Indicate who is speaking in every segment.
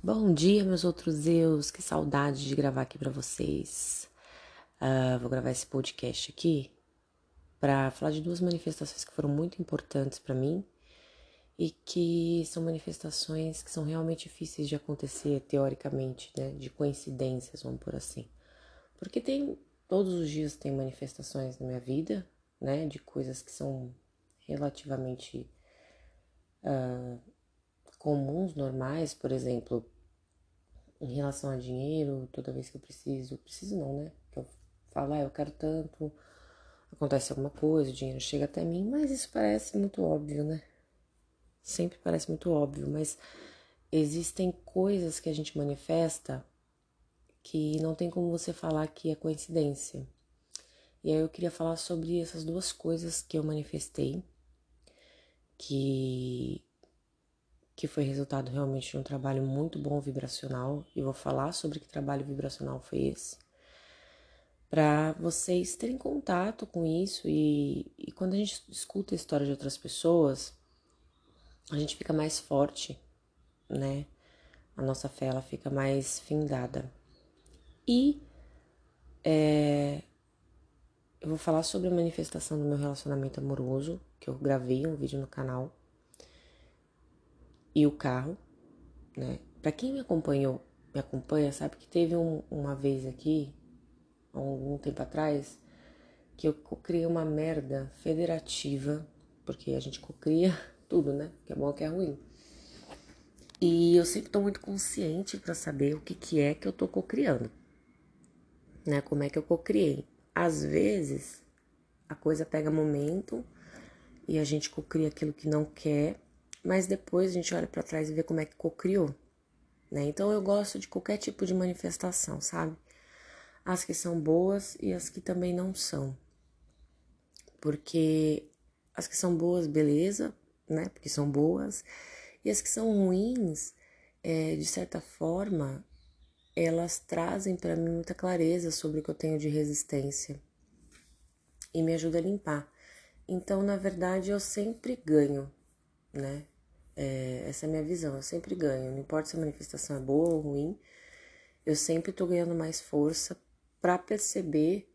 Speaker 1: Bom dia, meus outros eus. Que saudade de gravar aqui para vocês. Uh, vou gravar esse podcast aqui para falar de duas manifestações que foram muito importantes para mim e que são manifestações que são realmente difíceis de acontecer teoricamente, né? De coincidências, vamos por assim. Porque tem todos os dias tem manifestações na minha vida, né? De coisas que são relativamente uh, comuns, normais, por exemplo, em relação a dinheiro, toda vez que eu preciso, preciso não, né? Que eu falo, ah, eu quero tanto, acontece alguma coisa, o dinheiro chega até mim, mas isso parece muito óbvio, né? Sempre parece muito óbvio, mas existem coisas que a gente manifesta que não tem como você falar que é coincidência. E aí eu queria falar sobre essas duas coisas que eu manifestei, que que foi resultado realmente de um trabalho muito bom vibracional, e vou falar sobre que trabalho vibracional foi esse, para vocês terem contato com isso e, e quando a gente escuta a história de outras pessoas, a gente fica mais forte, né? A nossa fé ela fica mais findada. E é, eu vou falar sobre a manifestação do meu relacionamento amoroso, que eu gravei um vídeo no canal e o carro, né? Para quem me acompanhou, me acompanha, sabe que teve um, uma vez aqui, há algum tempo atrás, que eu criei uma merda federativa, porque a gente cocria tudo, né? Que é bom que é ruim. E eu sempre tô muito consciente para saber o que, que é que eu tô cocriando, né? Como é que eu cocriei. Às vezes a coisa pega momento e a gente cocria aquilo que não quer mas depois a gente olha para trás e vê como é que cocriou, né? Então eu gosto de qualquer tipo de manifestação, sabe? As que são boas e as que também não são. Porque as que são boas, beleza, né? Porque são boas. E as que são ruins, é, de certa forma, elas trazem para mim muita clareza sobre o que eu tenho de resistência e me ajuda a limpar. Então, na verdade, eu sempre ganho, né? É, essa é a minha visão, eu sempre ganho, não importa se a manifestação é boa ou ruim, eu sempre tô ganhando mais força para perceber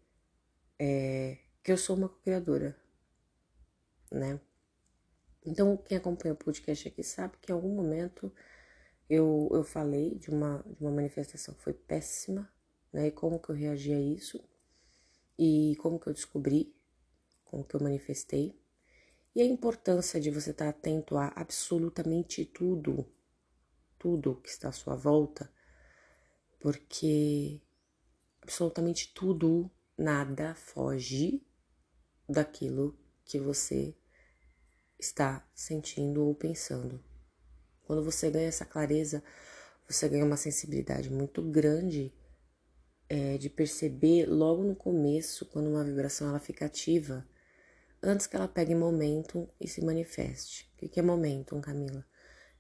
Speaker 1: é, que eu sou uma criadora, né? Então, quem acompanha o podcast aqui sabe que em algum momento eu, eu falei de uma, de uma manifestação que foi péssima, né? E como que eu reagi a isso, e como que eu descobri, como que eu manifestei. E a importância de você estar atento a absolutamente tudo, tudo que está à sua volta, porque absolutamente tudo, nada foge daquilo que você está sentindo ou pensando. Quando você ganha essa clareza, você ganha uma sensibilidade muito grande é, de perceber logo no começo, quando uma vibração ela fica ativa, antes que ela pegue momento e se manifeste. O que é momentum, Camila?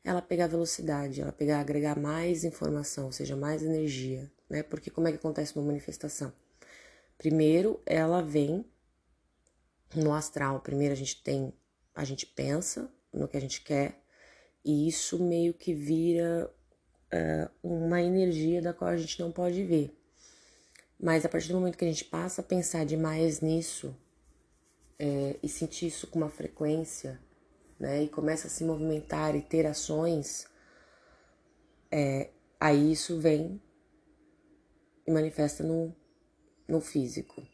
Speaker 1: Ela pegar velocidade, ela pegar agregar mais informação, ou seja, mais energia, né? Porque como é que acontece uma manifestação? Primeiro, ela vem no astral. Primeiro a gente tem, a gente pensa no que a gente quer e isso meio que vira uh, uma energia da qual a gente não pode ver. Mas a partir do momento que a gente passa a pensar demais nisso, é, e sentir isso com uma frequência, né, e começa a se movimentar e ter ações, é, aí isso vem e manifesta no, no físico,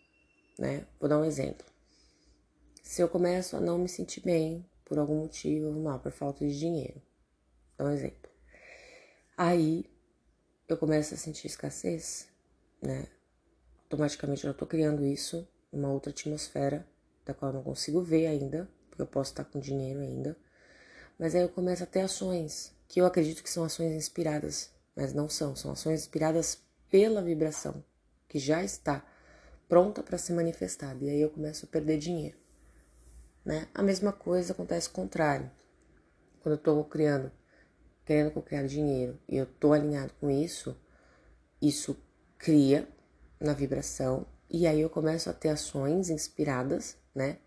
Speaker 1: né? Vou dar um exemplo. Se eu começo a não me sentir bem por algum motivo, vamos lá, por falta de dinheiro, vou dar um exemplo. Aí eu começo a sentir escassez, né? Automaticamente eu tô criando isso, uma outra atmosfera da qual eu não consigo ver ainda, porque eu posso estar com dinheiro ainda. Mas aí eu começo a ter ações que eu acredito que são ações inspiradas, mas não são, são ações inspiradas pela vibração que já está pronta para ser manifestada. E aí eu começo a perder dinheiro. Né? A mesma coisa acontece o contrário. Quando eu estou criando, querendo criar dinheiro e eu estou alinhado com isso, isso cria na vibração e aí eu começo a ter ações inspiradas né?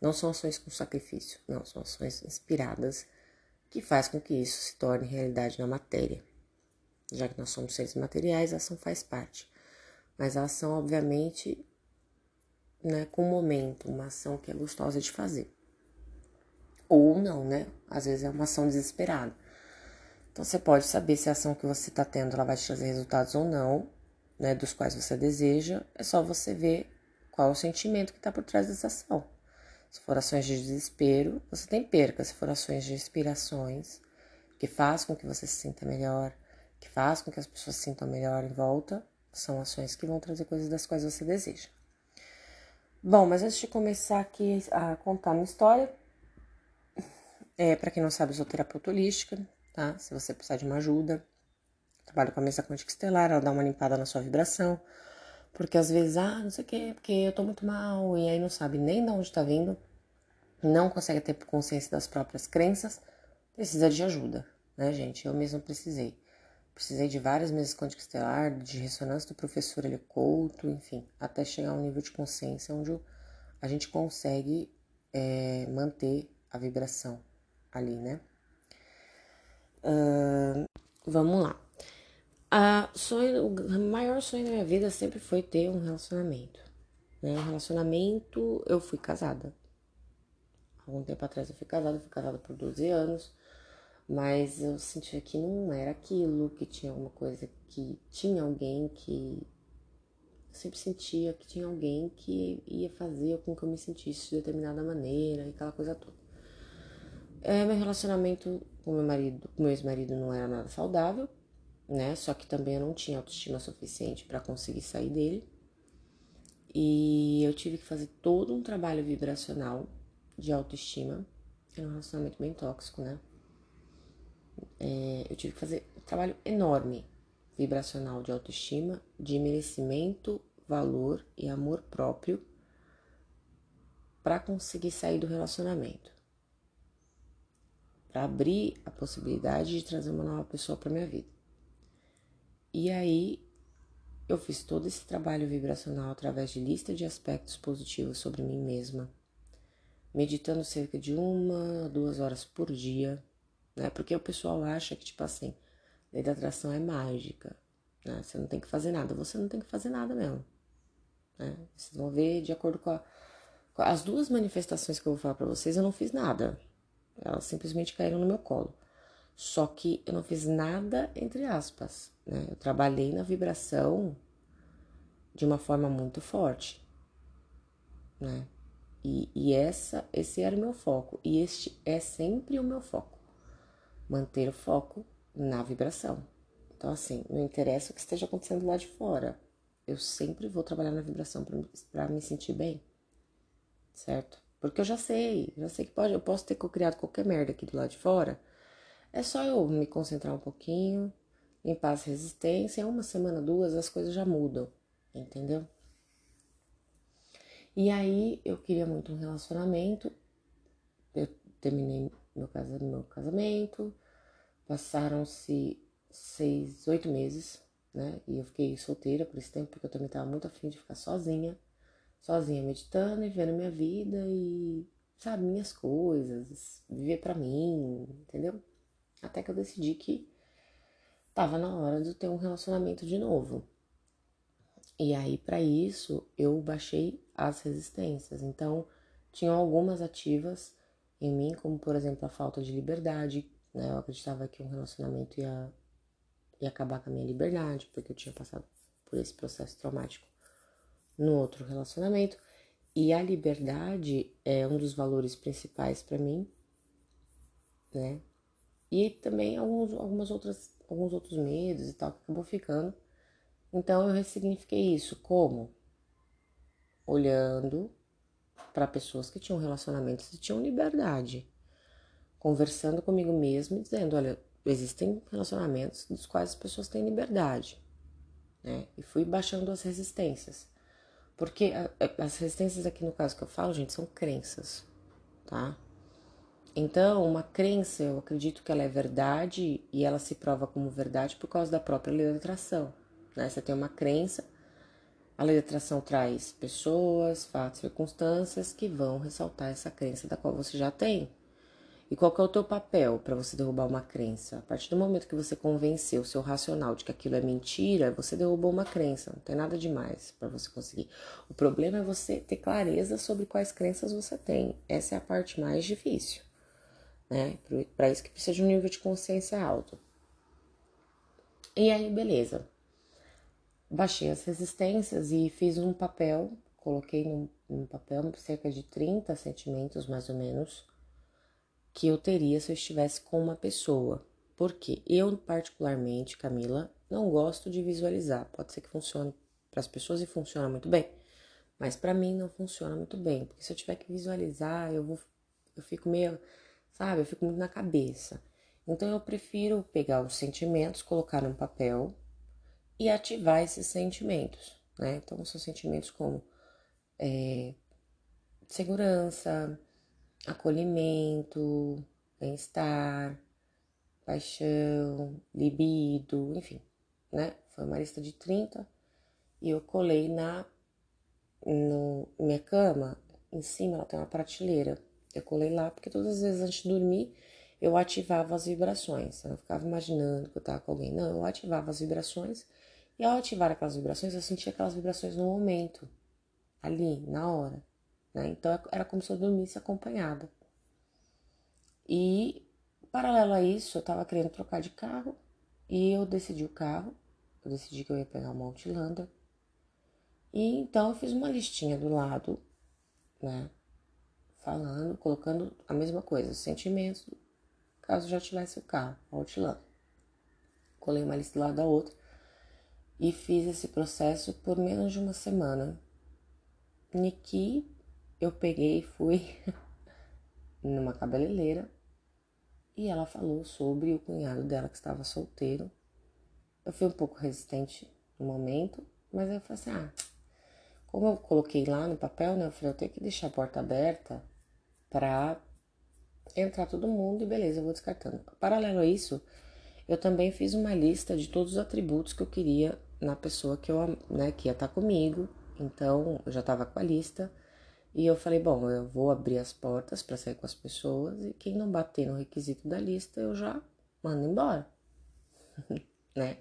Speaker 1: Não são ações com sacrifício, não, são ações inspiradas que faz com que isso se torne realidade na matéria, Já que nós somos seres materiais, a ação faz parte. Mas a ação, obviamente, né, com o momento, uma ação que é gostosa de fazer. Ou não, né? Às vezes é uma ação desesperada. Então você pode saber se a ação que você está tendo ela vai te trazer resultados ou não, né, dos quais você deseja. É só você ver qual é o sentimento que está por trás dessa ação. Se for ações de desespero, você tem perca. Se for ações de inspirações, que faz com que você se sinta melhor, que faz com que as pessoas se sintam melhor em volta, são ações que vão trazer coisas das quais você deseja. Bom, mas antes de começar aqui a contar uma história, é, para quem não sabe, eu sou terapeuta holística, tá? Se você precisar de uma ajuda, trabalho com a mesa quântica estelar, ela dá uma limpada na sua vibração, porque às vezes, ah, não sei o quê, porque eu tô muito mal, e aí não sabe nem de onde tá vindo, não consegue ter consciência das próprias crenças, precisa de ajuda, né, gente? Eu mesmo precisei. Precisei de várias mesas quântica estelar, de ressonância do professor ele Couto, enfim, até chegar a um nível de consciência onde a gente consegue é, manter a vibração ali, né? Uh, vamos lá. A sonho, o maior sonho da minha vida sempre foi ter um relacionamento. Né? Um relacionamento, eu fui casada. Algum tempo atrás eu fui casada, fui casada por 12 anos. Mas eu sentia que não era aquilo, que tinha alguma coisa que tinha alguém que. Eu sempre sentia que tinha alguém que ia fazer com que eu me sentisse de determinada maneira e aquela coisa toda. É, meu relacionamento com meu marido, com meu ex-marido não era nada saudável, né? Só que também eu não tinha autoestima suficiente para conseguir sair dele. E eu tive que fazer todo um trabalho vibracional de autoestima. Era um relacionamento bem tóxico, né? é, eu tive que fazer um trabalho enorme vibracional de autoestima, de merecimento, valor e amor próprio para conseguir sair do relacionamento. Para abrir a possibilidade de trazer uma nova pessoa para minha vida. E aí eu fiz todo esse trabalho vibracional através de lista de aspectos positivos sobre mim mesma, meditando cerca de uma, duas horas por dia né? Porque o pessoal acha que, tipo assim, lei da atração é mágica, né? Você não tem que fazer nada. Você não tem que fazer nada mesmo, né? Vocês vão ver de acordo com, a, com as duas manifestações que eu vou falar para vocês, eu não fiz nada. Elas simplesmente caíram no meu colo. Só que eu não fiz nada, entre aspas, né? Eu trabalhei na vibração de uma forma muito forte, né? E, e essa, esse era o meu foco. E este é sempre o meu foco manter o foco na vibração. Então, assim, não interessa o que esteja acontecendo lá de fora, eu sempre vou trabalhar na vibração para me sentir bem, certo? Porque eu já sei, já sei que pode, eu posso ter criado qualquer merda aqui do lado de fora. É só eu me concentrar um pouquinho, limpar as resistências, uma semana, duas, as coisas já mudam, entendeu? E aí eu queria muito um relacionamento, eu terminei meu, meu casamento. Passaram-se seis, oito meses, né? E eu fiquei solteira por esse tempo, porque eu também tava muito afim de ficar sozinha. Sozinha, meditando e vendo minha vida e, sabe, minhas coisas, viver para mim, entendeu? Até que eu decidi que tava na hora de ter um relacionamento de novo. E aí, para isso, eu baixei as resistências. Então, tinham algumas ativas em mim, como por exemplo a falta de liberdade, né? Eu acreditava que um relacionamento ia, ia acabar com a minha liberdade, porque eu tinha passado por esse processo traumático no outro relacionamento. E a liberdade é um dos valores principais para mim, né? E também alguns, algumas outras, alguns outros medos e tal que acabou ficando. Então eu ressignifiquei isso como olhando para pessoas que tinham relacionamentos e tinham liberdade, conversando comigo mesmo e dizendo: olha, existem relacionamentos dos quais as pessoas têm liberdade, né? E fui baixando as resistências, porque as resistências aqui no caso que eu falo, gente, são crenças, tá? Então, uma crença, eu acredito que ela é verdade e ela se prova como verdade por causa da própria lei da atração. Né? Você tem uma crença, a lei da atração traz pessoas, fatos, circunstâncias que vão ressaltar essa crença da qual você já tem. E qual é o teu papel para você derrubar uma crença? A partir do momento que você convenceu o seu racional de que aquilo é mentira, você derrubou uma crença. Não tem nada demais para você conseguir. O problema é você ter clareza sobre quais crenças você tem. Essa é a parte mais difícil, né? Para isso que precisa de um nível de consciência alto. E aí, beleza. Baixei as resistências e fiz um papel, coloquei num, num papel cerca de 30 sentimentos mais ou menos que eu teria se eu estivesse com uma pessoa. Porque eu, particularmente, Camila, não gosto de visualizar. Pode ser que funcione para as pessoas e funciona muito bem, mas para mim não funciona muito bem, porque se eu tiver que visualizar, eu vou eu fico meio, sabe, eu fico muito na cabeça. Então eu prefiro pegar os sentimentos, colocar num papel e ativar esses sentimentos, né? Então são sentimentos como é, segurança, acolhimento, bem-estar, paixão, libido, enfim, né? Foi uma lista de 30 e eu colei na no, minha cama, em cima ela tem uma prateleira. Eu colei lá porque todas as vezes antes de dormir eu ativava as vibrações. Eu ficava imaginando que eu tava com alguém. Não, eu ativava as vibrações e ao ativar aquelas vibrações eu sentia aquelas vibrações no momento, ali, na hora. Né? Então era como se eu dormisse acompanhada. E paralelo a isso, eu estava querendo trocar de carro e eu decidi o carro. Eu decidi que eu ia pegar uma Outlander. E então eu fiz uma listinha do lado, né? Falando, colocando a mesma coisa, sentimentos, caso já tivesse o carro, Outlander. Colei uma lista do lado da outra e fiz esse processo por menos de uma semana. Niki eu peguei e fui numa cabeleireira e ela falou sobre o cunhado dela que estava solteiro. Eu fui um pouco resistente no momento, mas eu falei assim: ah, como eu coloquei lá no papel, né? Eu falei: eu tenho que deixar a porta aberta para entrar todo mundo e beleza, eu vou descartando. Paralelo a isso, eu também fiz uma lista de todos os atributos que eu queria na pessoa que eu, né, que ia estar comigo. Então, eu já estava com a lista. E eu falei, bom, eu vou abrir as portas para sair com as pessoas e quem não bater no requisito da lista, eu já mando embora. né?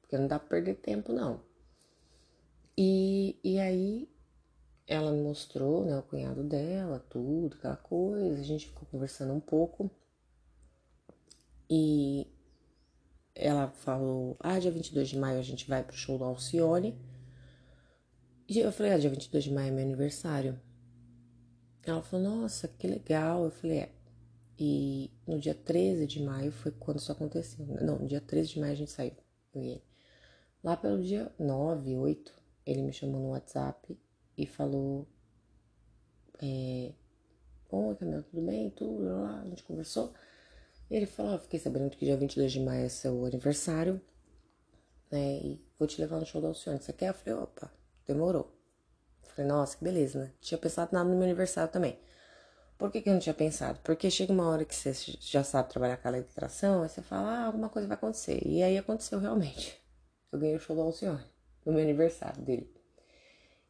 Speaker 1: Porque não dá pra perder tempo, não. E, e aí ela me mostrou, né, o cunhado dela, tudo, aquela coisa, a gente ficou conversando um pouco. E ela falou: Ah, dia 22 de maio a gente vai pro show do Alcione. E eu falei: Ah, dia 22 de maio é meu aniversário. Ela falou: Nossa, que legal. Eu falei: É. E no dia 13 de maio foi quando isso aconteceu. Não, no dia 13 de maio a gente saiu, eu e ele. Lá pelo dia 9, 8, ele me chamou no WhatsApp e falou: é, Oi, Camila, tudo bem? Tudo lá, a gente conversou. Ele falou: oh, Fiquei sabendo que dia 22 de maio é seu aniversário, né? E vou te levar no show da Alcione. Você quer? Eu falei: opa, demorou. Falei: nossa, que beleza, né? Tinha pensado nada no meu aniversário também. Por que, que eu não tinha pensado? Porque chega uma hora que você já sabe trabalhar com a legislação, aí você fala: ah, alguma coisa vai acontecer. E aí aconteceu realmente. Eu ganhei o show da Alcione, no meu aniversário dele.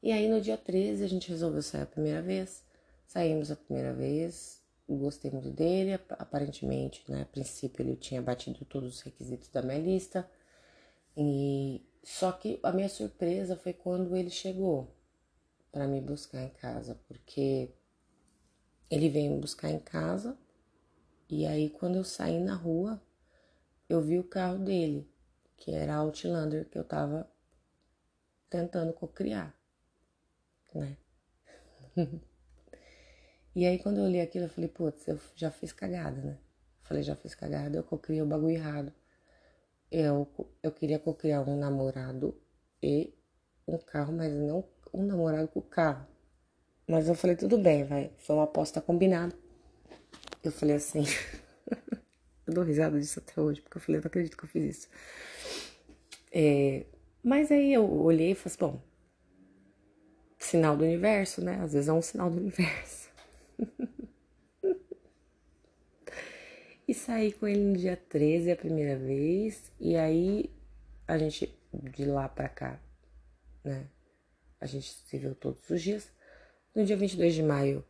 Speaker 1: E aí no dia 13 a gente resolveu sair a primeira vez. Saímos a primeira vez, gostei muito dele. Aparentemente, né, a princípio ele tinha batido todos os requisitos da minha lista. E só que a minha surpresa foi quando ele chegou para me buscar em casa, porque ele veio me buscar em casa e aí quando eu saí na rua, eu vi o carro dele, que era a Outlander que eu tava tentando cocriar, né? E aí, quando eu olhei aquilo, eu falei, putz, eu já fiz cagada, né? Falei, já fiz cagada, eu cocriei o bagulho errado. Eu, eu queria cocriar um namorado e um carro, mas não um namorado com carro. Mas eu falei, tudo bem, vai. Foi uma aposta combinada. Eu falei assim. eu dou risada disso até hoje, porque eu falei, não acredito que eu fiz isso. É, mas aí eu olhei e falei assim, bom, sinal do universo, né? Às vezes é um sinal do universo. e saí com ele no dia 13 a primeira vez. E aí a gente, de lá pra cá, né? A gente se viu todos os dias. No dia 22 de maio,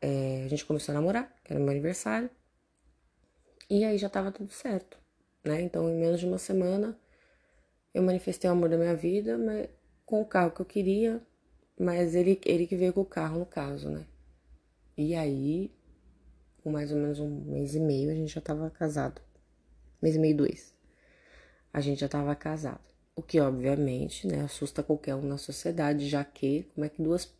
Speaker 1: é, a gente começou a namorar, que era meu aniversário. E aí já tava tudo certo, né? Então, em menos de uma semana, eu manifestei o amor da minha vida mas, com o carro que eu queria, mas ele, ele que veio com o carro, no caso, né? E aí, com mais ou menos um mês e meio, a gente já tava casado. Mês e meio, dois. A gente já tava casado. O que, obviamente, né, assusta qualquer um na sociedade, já que, como é que duas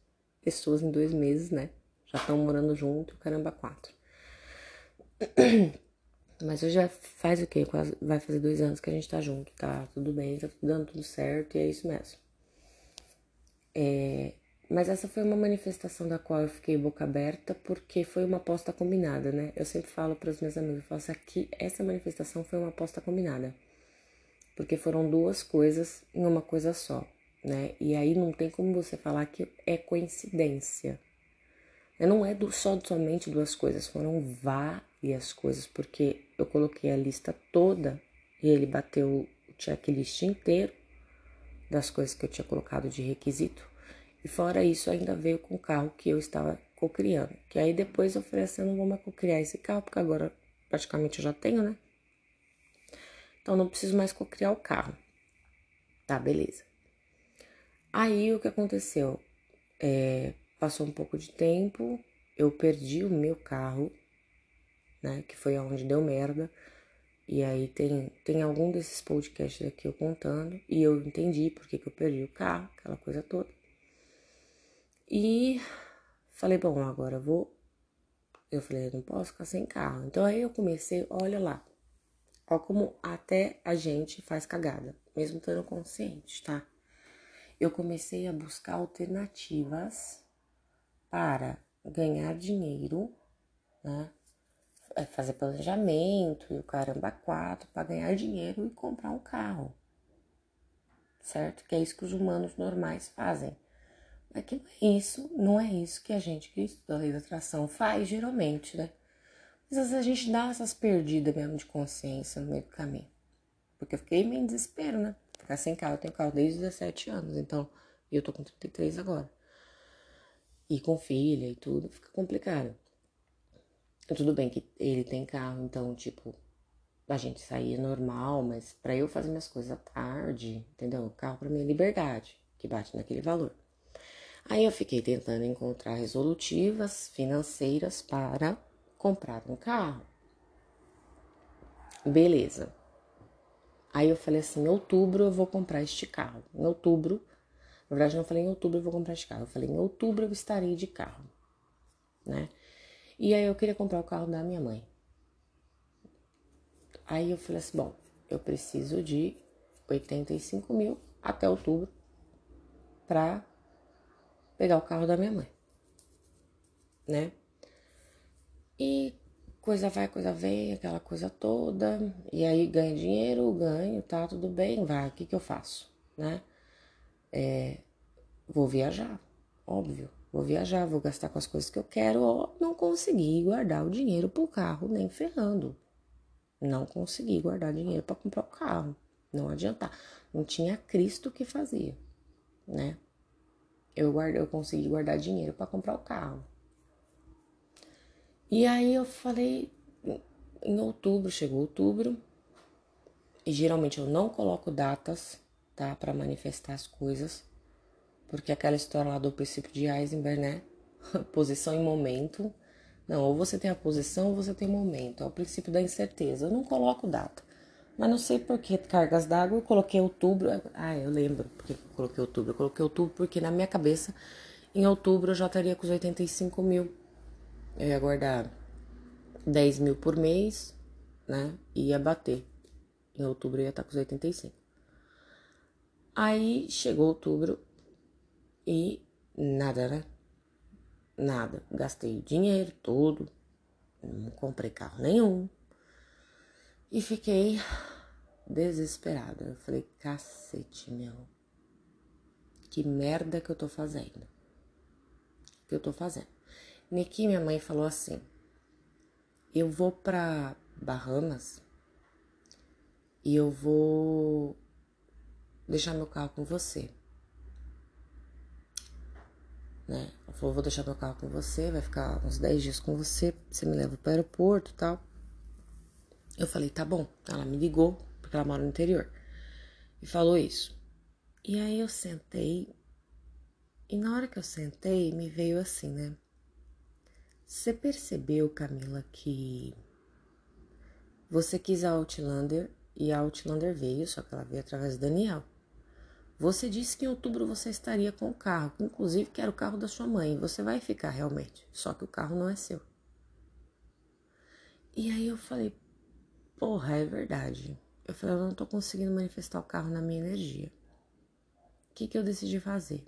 Speaker 1: pessoas em dois meses, né, já estão morando junto, caramba, quatro. Mas hoje já faz o quê? Quase, vai fazer dois anos que a gente tá junto, tá tudo bem, tá dando tudo certo e é isso mesmo. É, mas essa foi uma manifestação da qual eu fiquei boca aberta porque foi uma aposta combinada, né? Eu sempre falo para os meus amigos, eu falo assim, aqui, essa manifestação foi uma aposta combinada. Porque foram duas coisas em uma coisa só, né? E aí não tem como você falar que é coincidência. Não é do, só somente duas coisas, foram várias coisas, porque eu coloquei a lista toda e ele bateu o checklist inteiro das coisas que eu tinha colocado de requisito. E fora isso, ainda veio com o carro que eu estava cocriando. Que aí depois eu falei assim, eu não vou mais cocriar esse carro, porque agora praticamente eu já tenho, né? Então não preciso mais cocriar o carro. Tá, beleza. Aí o que aconteceu? É, Passou um pouco de tempo, eu perdi o meu carro, né? Que foi onde deu merda. E aí tem, tem algum desses podcasts aqui eu contando. E eu entendi por que, eu perdi o carro, aquela coisa toda. E falei, bom, agora vou. Eu falei, eu não posso ficar sem carro. Então aí eu comecei, olha lá. Olha como até a gente faz cagada, mesmo estando consciente, tá? Eu comecei a buscar alternativas para ganhar dinheiro, né? É fazer planejamento e o caramba quatro para ganhar dinheiro e comprar um carro, certo? Que é isso que os humanos normais fazem. Mas que não é isso, não é isso que a gente que estuda a lei da atração faz geralmente, né? Mas às vezes a gente dá essas perdidas mesmo de consciência no meio do caminho. Porque eu fiquei meio em desespero, né? Ficar sem carro, eu tenho carro desde 17 anos, então, eu tô com 33 agora e com filha e tudo, fica complicado. Tudo bem que ele tem carro, então, tipo, a gente saía normal, mas para eu fazer minhas coisas à tarde, entendeu? O carro para mim é liberdade, que bate naquele valor. Aí eu fiquei tentando encontrar resolutivas financeiras para comprar um carro. Beleza. Aí eu falei assim, em outubro eu vou comprar este carro. Em outubro na verdade, não falei em outubro eu vou comprar de carro. Eu falei em outubro eu estarei de carro, né? E aí eu queria comprar o carro da minha mãe. Aí eu falei assim, bom, eu preciso de 85 mil até outubro pra pegar o carro da minha mãe, né? E coisa vai, coisa vem, aquela coisa toda. E aí ganho dinheiro, ganho, tá tudo bem, vai, o que que eu faço, né? É, vou viajar, óbvio. Vou viajar, vou gastar com as coisas que eu quero, ou não consegui guardar o dinheiro pro carro, nem ferrando. Não consegui guardar dinheiro para comprar o carro. Não adiantar. Não tinha Cristo que fazia, né? Eu, guardei, eu consegui guardar dinheiro para comprar o carro. E aí eu falei, em outubro, chegou outubro, e geralmente eu não coloco datas tá? Para manifestar as coisas. Porque aquela história lá do princípio de Heisenberg, né? posição e momento. Não, ou você tem a posição ou você tem o momento. É o princípio da incerteza. Eu não coloco data. Mas não sei por que cargas d'água eu coloquei outubro. Ah, eu lembro porque eu coloquei outubro. Eu coloquei outubro porque na minha cabeça, em outubro eu já estaria com os 85 mil. Eu ia guardar 10 mil por mês, né? E ia bater. Em outubro eu ia estar com os 85. Aí chegou outubro e nada, né? Nada. Gastei dinheiro todo, não comprei carro nenhum. E fiquei desesperada. Eu falei, cacete, meu. Que merda que eu tô fazendo. Que eu tô fazendo. Niki, minha mãe falou assim: Eu vou pra Bahamas e eu vou deixar meu carro com você. Né? Ela falou, vou deixar meu carro com você, vai ficar uns 10 dias com você, você me leva pro aeroporto e tal. Eu falei, tá bom. Ela me ligou, porque ela mora no interior, e falou isso. E aí eu sentei, e na hora que eu sentei, me veio assim, né? Você percebeu, Camila, que você quis a Outlander e a Outlander veio, só que ela veio através do Daniel. Você disse que em outubro você estaria com o carro, inclusive que era o carro da sua mãe. Você vai ficar realmente, só que o carro não é seu. E aí eu falei, porra, é verdade. Eu falei, eu não tô conseguindo manifestar o carro na minha energia. O que, que eu decidi fazer?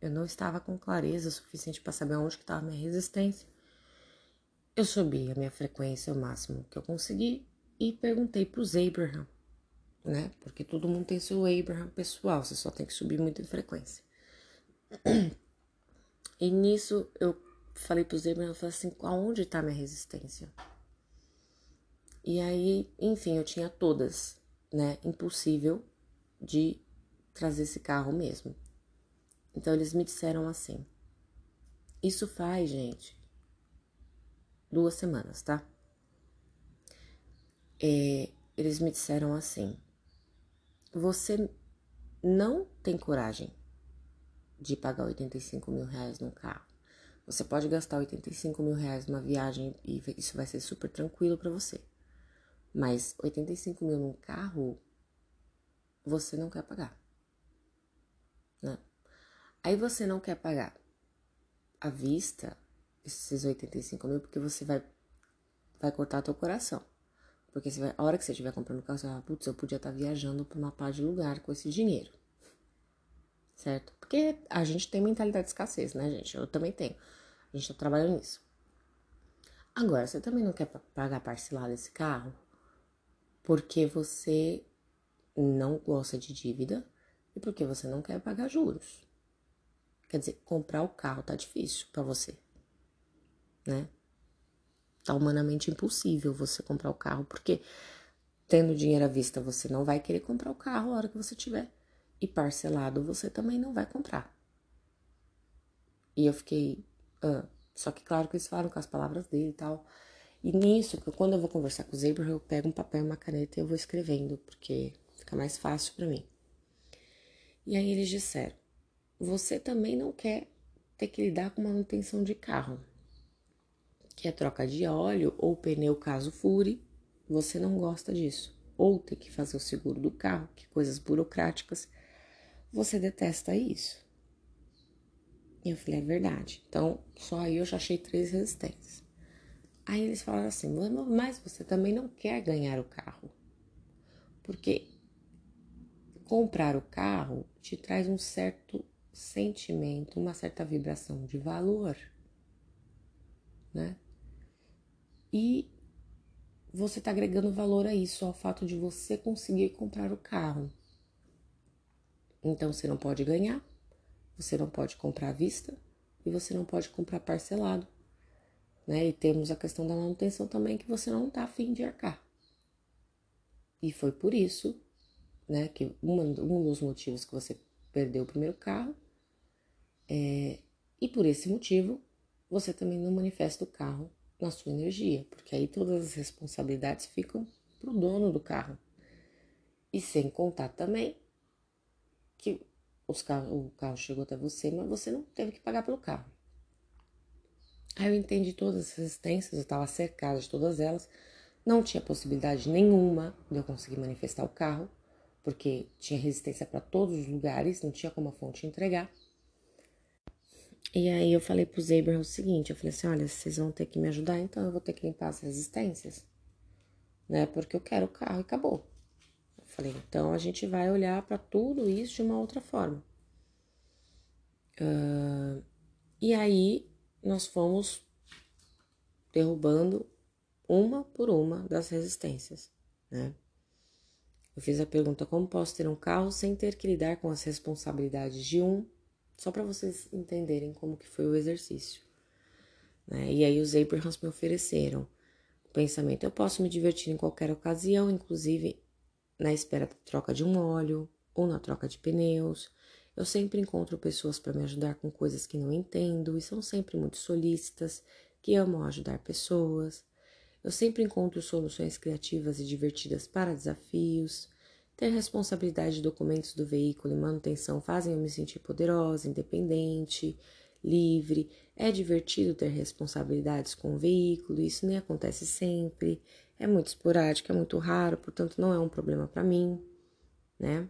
Speaker 1: Eu não estava com clareza suficiente para saber onde que estava minha resistência. Eu subi a minha frequência o máximo que eu consegui e perguntei para os Abraham, né? Porque todo mundo tem seu Abraham pessoal, você só tem que subir muito de frequência. E nisso eu falei para os Abraham, eu falei assim, aonde está minha resistência? E aí, enfim, eu tinha todas, né? Impossível de trazer esse carro mesmo. Então eles me disseram assim: Isso faz, gente, duas semanas, tá? É, eles me disseram assim: Você não tem coragem de pagar 85 mil reais num carro. Você pode gastar 85 mil reais numa viagem e isso vai ser super tranquilo para você. Mas 85 mil num carro, você não quer pagar. Né? Aí você não quer pagar à vista esses 85 mil porque você vai, vai cortar teu coração. Porque vai, a hora que você estiver comprando carro, você vai, putz, eu podia estar tá viajando para uma pá de lugar com esse dinheiro. Certo? Porque a gente tem mentalidade de escassez, né, gente? Eu também tenho. A gente tá trabalhando nisso. Agora, você também não quer pagar parcelado esse carro porque você não gosta de dívida e porque você não quer pagar juros. Quer dizer, comprar o carro tá difícil para você, né? Tá humanamente impossível você comprar o carro, porque tendo dinheiro à vista você não vai querer comprar o carro a hora que você tiver. E parcelado você também não vai comprar. E eu fiquei. Ah, só que, claro, que eles falaram com as palavras dele e tal. E nisso, quando eu vou conversar com os Abraham, eu pego um papel e uma caneta e eu vou escrevendo, porque fica mais fácil para mim. E aí eles disseram: você também não quer ter que lidar com manutenção de carro que é troca de óleo ou pneu caso fure, você não gosta disso. Ou ter que fazer o seguro do carro, que coisas burocráticas, você detesta isso. E eu falei, é verdade. Então, só aí eu já achei três resistências. Aí eles falaram assim, mas você também não quer ganhar o carro. Porque comprar o carro te traz um certo sentimento, uma certa vibração de valor, né? E você está agregando valor a isso, ao fato de você conseguir comprar o carro. Então você não pode ganhar, você não pode comprar à vista e você não pode comprar parcelado. Né? E temos a questão da manutenção também que você não está afim de arcar. E foi por isso, né, que uma, um dos motivos que você perdeu o primeiro carro é, e por esse motivo você também não manifesta o carro na sua energia, porque aí todas as responsabilidades ficam para o dono do carro. E sem contar também que os carro, o carro chegou até você, mas você não teve que pagar pelo carro. Aí eu entendi todas as resistências, eu estava cercada de todas elas, não tinha possibilidade nenhuma de eu conseguir manifestar o carro, porque tinha resistência para todos os lugares, não tinha como a fonte entregar. E aí eu falei pro Abraham o seguinte, eu falei assim, olha, vocês vão ter que me ajudar, então eu vou ter que limpar as resistências, né? Porque eu quero o carro e acabou. Eu falei, então a gente vai olhar para tudo isso de uma outra forma. Uh, e aí nós fomos derrubando uma por uma das resistências, né? Eu fiz a pergunta: como posso ter um carro sem ter que lidar com as responsabilidades de um só para vocês entenderem como que foi o exercício. Né? E aí os Abrahams me ofereceram o pensamento, eu posso me divertir em qualquer ocasião, inclusive na espera da troca de um óleo ou na troca de pneus. Eu sempre encontro pessoas para me ajudar com coisas que não entendo e são sempre muito solícitas, que amam ajudar pessoas. Eu sempre encontro soluções criativas e divertidas para desafios. Ter responsabilidade de documentos do veículo e manutenção fazem eu me sentir poderosa, independente, livre. É divertido ter responsabilidades com o veículo, isso nem acontece sempre. É muito esporádico, é muito raro, portanto não é um problema para mim, né?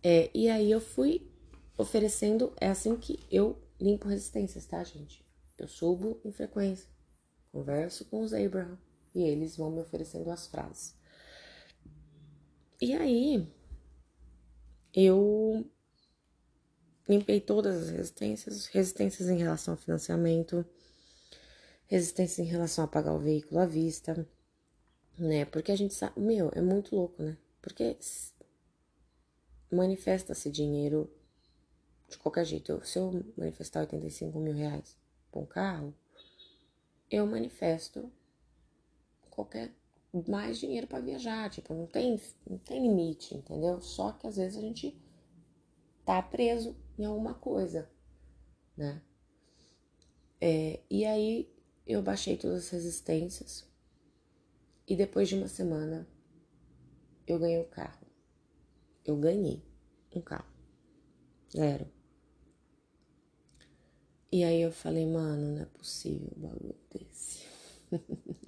Speaker 1: É, e aí eu fui oferecendo, é assim que eu limpo resistências, tá, gente? Eu subo em frequência, converso com os Abraham e eles vão me oferecendo as frases. E aí eu limpei todas as resistências, resistências em relação ao financiamento, resistência em relação a pagar o veículo à vista, né? Porque a gente sabe, meu, é muito louco, né? Porque manifesta-se dinheiro de qualquer jeito. se eu manifestar 85 mil reais para um carro, eu manifesto qualquer mais dinheiro para viajar. Tipo, não tem, não tem limite, entendeu? Só que às vezes a gente tá preso em alguma coisa, né? É, e aí eu baixei todas as resistências e depois de uma semana eu ganhei o carro eu ganhei um carro. Zero. E aí eu falei, mano, não é possível um bagulho desse.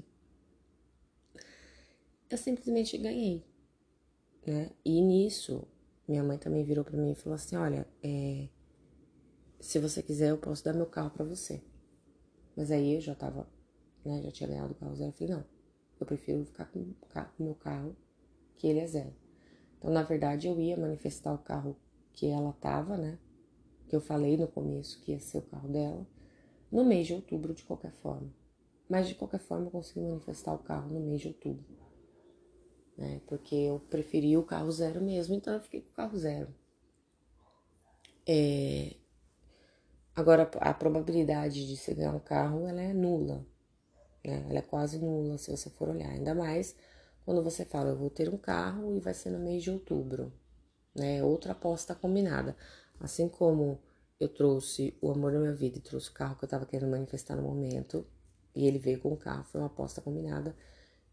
Speaker 1: eu simplesmente ganhei, né? E nisso, minha mãe também virou para mim e falou assim: Olha, é, se você quiser, eu posso dar meu carro para você. Mas aí eu já tava, né? Já tinha ganhado o carro zero. Eu falei: Não, eu prefiro ficar com o meu carro, que ele é zero. Então, na verdade, eu ia manifestar o carro que ela tava, né? Que eu falei no começo que ia ser o carro dela, no mês de outubro, de qualquer forma. Mas de qualquer forma, eu consegui manifestar o carro no mês de outubro. Né? Porque eu preferi o carro zero mesmo, então eu fiquei com o carro zero. É... Agora, a probabilidade de você ganhar um carro, ela é nula. Né? Ela é quase nula, se você for olhar. Ainda mais quando você fala, eu vou ter um carro e vai ser no mês de outubro, né? Outra aposta combinada. Assim como eu trouxe o amor da minha vida e trouxe o carro que eu tava querendo manifestar no momento, e ele veio com o carro, foi uma aposta combinada,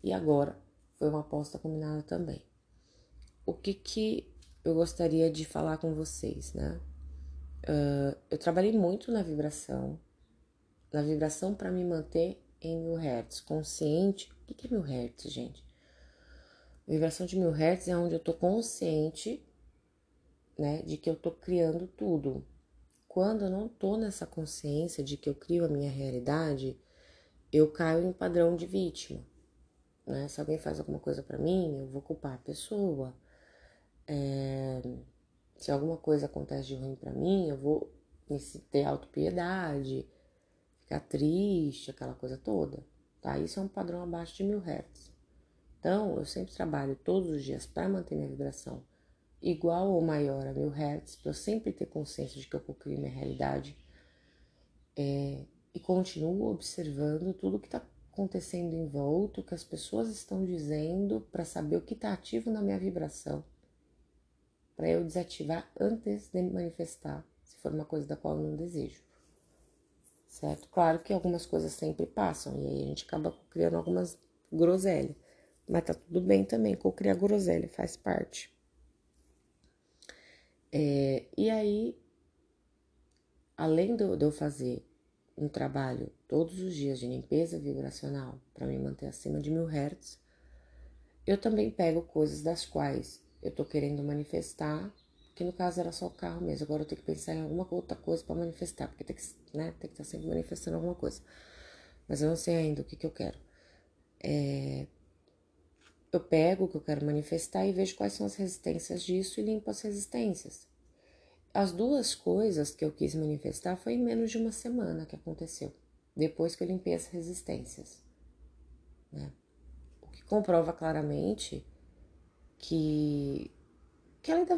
Speaker 1: e agora foi uma aposta combinada também. O que que eu gostaria de falar com vocês, né? Uh, eu trabalhei muito na vibração, na vibração para me manter em mil hertz, consciente. O que, que é mil hertz, gente? Vibração de mil hertz é onde eu tô consciente, né, de que eu tô criando tudo. Quando eu não tô nessa consciência de que eu crio a minha realidade, eu caio em padrão de vítima. Né? Se alguém faz alguma coisa para mim, eu vou culpar a pessoa. É... Se alguma coisa acontece de ruim para mim, eu vou ter autopiedade, ficar triste, aquela coisa toda. Tá? Isso é um padrão abaixo de mil hertz. Então, eu sempre trabalho todos os dias para manter minha vibração igual ou maior a mil hertz, para eu sempre ter consciência de que eu cocrio minha realidade. É, e continuo observando tudo que está acontecendo em volta, o que as pessoas estão dizendo, para saber o que está ativo na minha vibração, para eu desativar antes de me manifestar, se for uma coisa da qual eu não desejo. Certo? Claro que algumas coisas sempre passam, e aí a gente acaba criando algumas groselhas. Mas tá tudo bem também, co-criar groselha, faz parte. É, e aí, além de eu fazer um trabalho todos os dias de limpeza vibracional para me manter acima de mil hertz, eu também pego coisas das quais eu tô querendo manifestar, que no caso era só o carro mesmo. Agora eu tenho que pensar em alguma outra coisa para manifestar, porque tem que, né, tem que estar tá sempre manifestando alguma coisa. Mas eu não sei ainda o que, que eu quero. É, eu pego o que eu quero manifestar e vejo quais são as resistências disso e limpo as resistências. As duas coisas que eu quis manifestar foi em menos de uma semana que aconteceu, depois que eu limpei as resistências. Né? O que comprova claramente que, que a, lei da,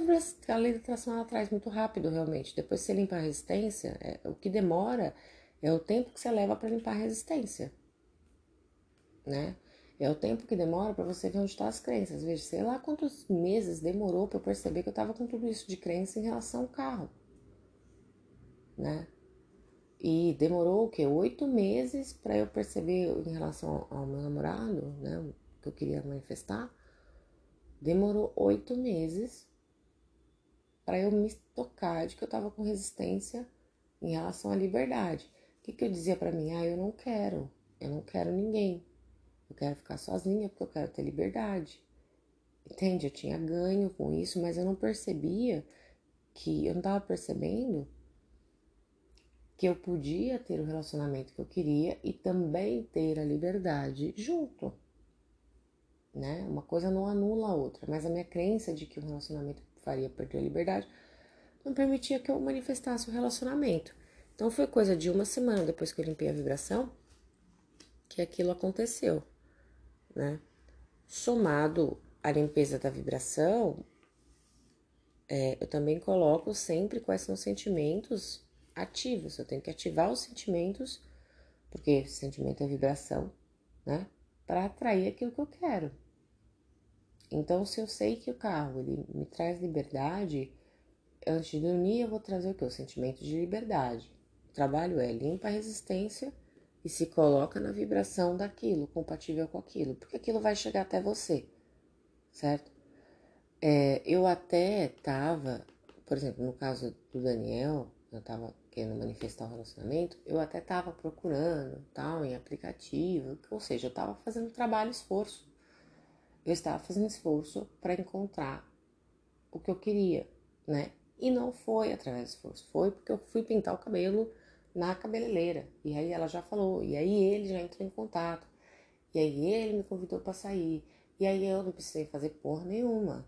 Speaker 1: a lei da atração ela traz muito rápido, realmente. Depois que você limpa a resistência, é, o que demora é o tempo que você leva para limpar a resistência. Né? É o tempo que demora para você ver onde estão tá as crenças. Veja, sei lá quantos meses demorou para eu perceber que eu estava com tudo isso de crença em relação ao carro, né? E demorou o quê? Oito meses para eu perceber em relação ao meu namorado, né? Que eu queria manifestar. Demorou oito meses para eu me tocar de que eu estava com resistência em relação à liberdade. O que, que eu dizia para mim? Ah, eu não quero, eu não quero ninguém. Eu quero ficar sozinha porque eu quero ter liberdade. Entende? Eu tinha ganho com isso, mas eu não percebia que eu não estava percebendo que eu podia ter o relacionamento que eu queria e também ter a liberdade junto. Né? Uma coisa não anula a outra, mas a minha crença de que o relacionamento faria perder a liberdade não permitia que eu manifestasse o relacionamento. Então foi coisa de uma semana depois que eu limpei a vibração que aquilo aconteceu né? Somado à limpeza da vibração, é, eu também coloco sempre quais são os sentimentos ativos. Eu tenho que ativar os sentimentos, porque sentimento é vibração, né? Para atrair aquilo que eu quero. Então, se eu sei que o carro ele me traz liberdade, antes de dormir eu vou trazer o que? O sentimento de liberdade. O trabalho é limpa a resistência e se coloca na vibração daquilo, compatível com aquilo, porque aquilo vai chegar até você, certo? É, eu até tava, por exemplo, no caso do Daniel, eu tava querendo manifestar o relacionamento, eu até tava procurando, tal, em aplicativo, ou seja, eu tava fazendo trabalho, esforço. Eu estava fazendo esforço para encontrar o que eu queria, né? E não foi através do esforço, foi porque eu fui pintar o cabelo na cabeleireira. E aí ela já falou, e aí ele já entrou em contato. E aí ele me convidou para sair. E aí eu não precisei fazer porra nenhuma.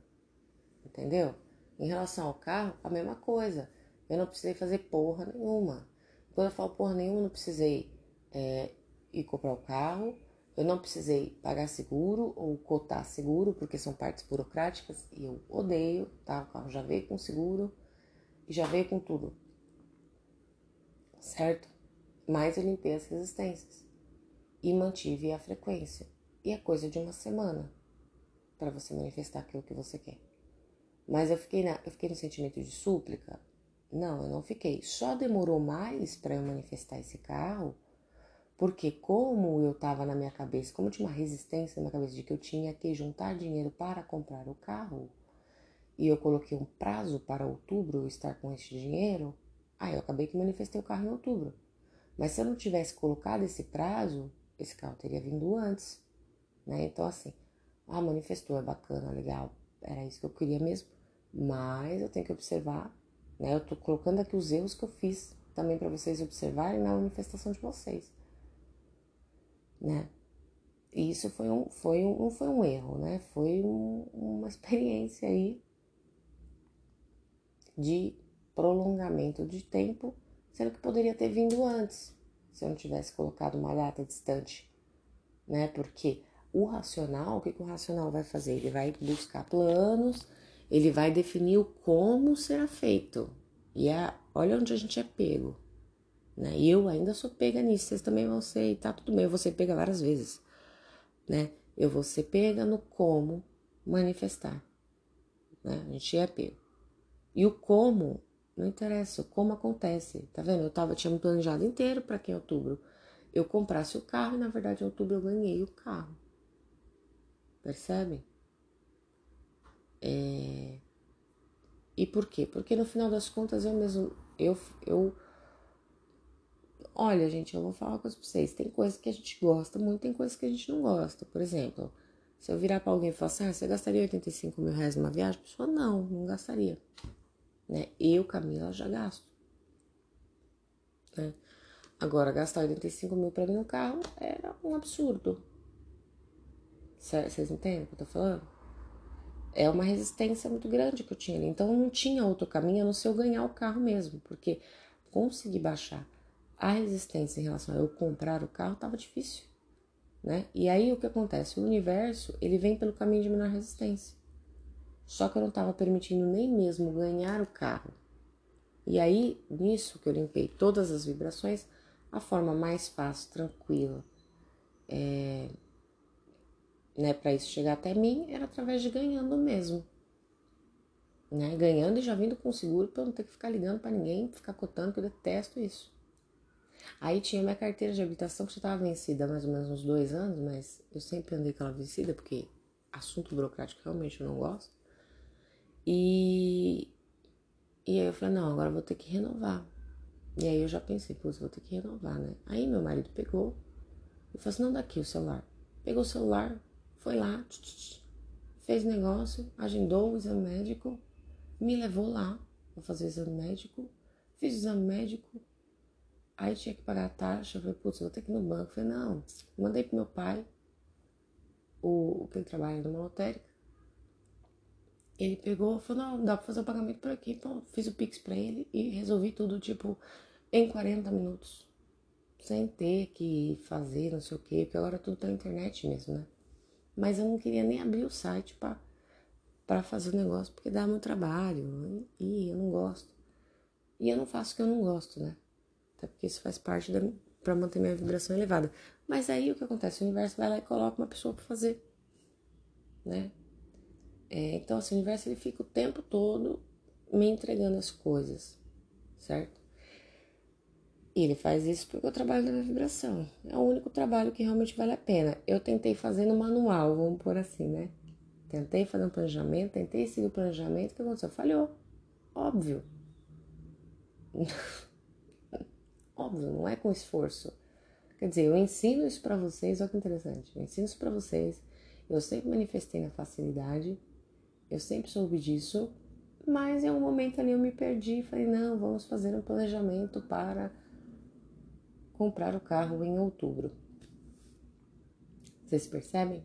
Speaker 1: Entendeu? Em relação ao carro, a mesma coisa. Eu não precisei fazer porra nenhuma. Quando eu falo porra nenhuma, não precisei é, ir comprar o carro. Eu não precisei pagar seguro ou cotar seguro, porque são partes burocráticas e eu odeio, tá? O carro já veio com seguro e já veio com tudo certo? Mas eu limpei as resistências e mantive a frequência. E é coisa de uma semana para você manifestar aquilo que você quer. Mas eu fiquei, na, eu fiquei no sentimento de súplica? Não, eu não fiquei. Só demorou mais para eu manifestar esse carro, porque como eu estava na minha cabeça, como tinha uma resistência na minha cabeça de que eu tinha que juntar dinheiro para comprar o carro, e eu coloquei um prazo para outubro eu estar com esse dinheiro, Aí eu acabei que manifestei o carro em outubro. Mas se eu não tivesse colocado esse prazo, esse carro teria vindo antes, né? Então assim, ah, manifestou, é bacana, legal, era isso que eu queria mesmo. Mas eu tenho que observar, né? Eu tô colocando aqui os erros que eu fiz também para vocês observarem na manifestação de vocês, né? E isso foi um, foi um, foi um erro, né? Foi um, uma experiência aí de prolongamento de tempo, sendo que poderia ter vindo antes, se eu não tivesse colocado uma data distante, né? Porque o racional, o que, que o racional vai fazer? Ele vai buscar planos, ele vai definir o como será feito. E é, olha onde a gente é pego. Né? Eu ainda sou pega nisso, vocês também vão ser, e tá tudo bem, eu vou ser pega várias vezes. Né? Eu vou ser pega no como manifestar. Né? A gente é pego. E o como não interessa como acontece. Tá vendo? Eu tava, tinha me planejado inteiro para que em outubro eu comprasse o carro e na verdade em outubro eu ganhei o carro. Percebe? É... E por quê? Porque no final das contas eu mesmo. Eu, eu. Olha, gente, eu vou falar uma coisa pra vocês. Tem coisas que a gente gosta muito, tem coisas que a gente não gosta. Por exemplo, se eu virar pra alguém e falar assim, ah, você gastaria 85 mil reais numa viagem? A pessoa, não, não gastaria né? Eu, Camila, já gasto. Né? Agora, gastar 85 mil pra mim no carro era um absurdo. Vocês entendem o que eu tô falando? É uma resistência muito grande que eu tinha ali. Então, não tinha outro caminho a não ser eu ganhar o carro mesmo. Porque conseguir baixar a resistência em relação a eu comprar o carro tava difícil. Né? E aí o que acontece? O universo ele vem pelo caminho de menor resistência. Só que eu não estava permitindo nem mesmo ganhar o carro. E aí, nisso que eu limpei todas as vibrações, a forma mais fácil, tranquila, é, né, para isso chegar até mim, era através de ganhando mesmo. Né? Ganhando e já vindo com seguro para eu não ter que ficar ligando para ninguém, ficar cotando, que eu detesto isso. Aí tinha minha carteira de habitação que já estava vencida há mais ou menos uns dois anos, mas eu sempre andei com ela vencida, porque assunto burocrático realmente eu não gosto. E, e aí eu falei, não, agora eu vou ter que renovar. E aí eu já pensei, putz, vou ter que renovar, né? Aí meu marido pegou e falou assim, não, daqui o celular. Pegou o celular, foi lá, fez negócio, agendou o exame médico, me levou lá para fazer o exame médico, fiz o exame médico, aí tinha que pagar a taxa, eu falei, putz, vou ter que ir no banco. Eu falei, não, mandei pro meu pai, o, que ele trabalha numa lotérica. Ele pegou, falou, não, dá pra fazer o pagamento por aqui. Então, fiz o Pix pra ele e resolvi tudo, tipo, em 40 minutos. Sem ter que fazer não sei o quê, porque agora tudo tá na internet mesmo, né? Mas eu não queria nem abrir o site pra, pra fazer o negócio, porque dá muito trabalho e eu não gosto. E eu não faço o que eu não gosto, né? Até porque isso faz parte da, para manter minha vibração elevada. Mas aí o que acontece? O universo vai lá e coloca uma pessoa para fazer, né? É, então, assim, o universo ele fica o tempo todo me entregando as coisas, certo? E ele faz isso porque eu trabalho na minha vibração. É o único trabalho que realmente vale a pena. Eu tentei fazer no manual, vamos por assim, né? Tentei fazer um planejamento, tentei seguir o planejamento, o que aconteceu? Falhou. Óbvio. Óbvio, não é com esforço. Quer dizer, eu ensino isso para vocês, olha que interessante. Eu ensino isso para vocês. Eu sempre manifestei na facilidade. Eu sempre soube disso. Mas em um momento ali eu me perdi e falei: não, vamos fazer um planejamento para comprar o carro em outubro. Vocês percebem?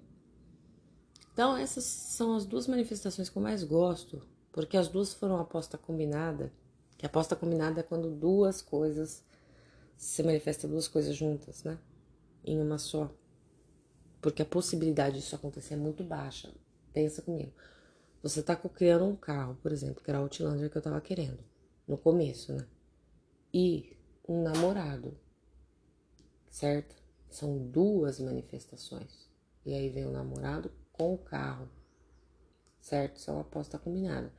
Speaker 1: Então, essas são as duas manifestações que eu mais gosto, porque as duas foram aposta combinada. Que aposta combinada é quando duas coisas se manifesta duas coisas juntas, né? Em uma só. Porque a possibilidade disso acontecer é muito baixa. Pensa comigo. Você tá criando um carro, por exemplo, que era o Outlander que eu tava querendo. No começo, né? E um namorado. Certo? São duas manifestações. E aí vem o namorado com o carro. Certo? Isso é uma aposta combinada.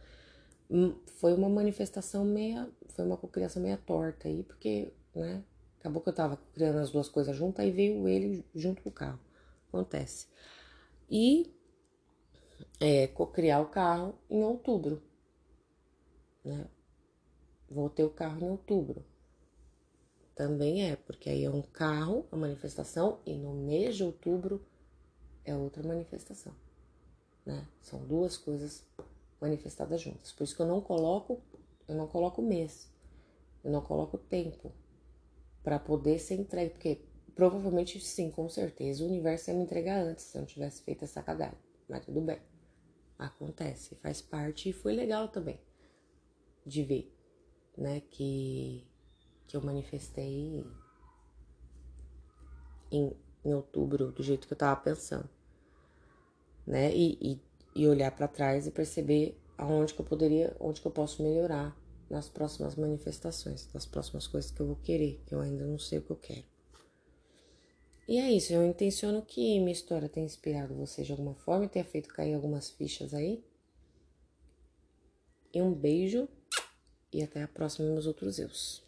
Speaker 1: Hum, foi uma manifestação meia. Foi uma cocriação meia torta aí, porque né? Acabou que eu tava criando as duas coisas juntas, aí veio ele junto com o carro. Acontece. E é, criar o carro em outubro, né? Vou ter o carro em outubro. Também é, porque aí é um carro, a manifestação, e no mês de outubro é outra manifestação, né? São duas coisas manifestadas juntas. Por isso que eu não coloco, eu não coloco mês, eu não coloco tempo, para poder ser entregue, porque provavelmente sim, com certeza o universo ia me entregar antes se eu não tivesse feito essa cagada. Mas tudo bem. Acontece, faz parte e foi legal também de ver, né, que que eu manifestei em, em outubro do jeito que eu tava pensando, né? E, e, e olhar para trás e perceber aonde que eu poderia, onde que eu posso melhorar nas próximas manifestações, nas próximas coisas que eu vou querer, que eu ainda não sei o que eu quero. E é isso, eu intenciono que minha história tenha inspirado você de alguma forma e tenha feito cair algumas fichas aí. E um beijo e até a próxima, meus outros eus.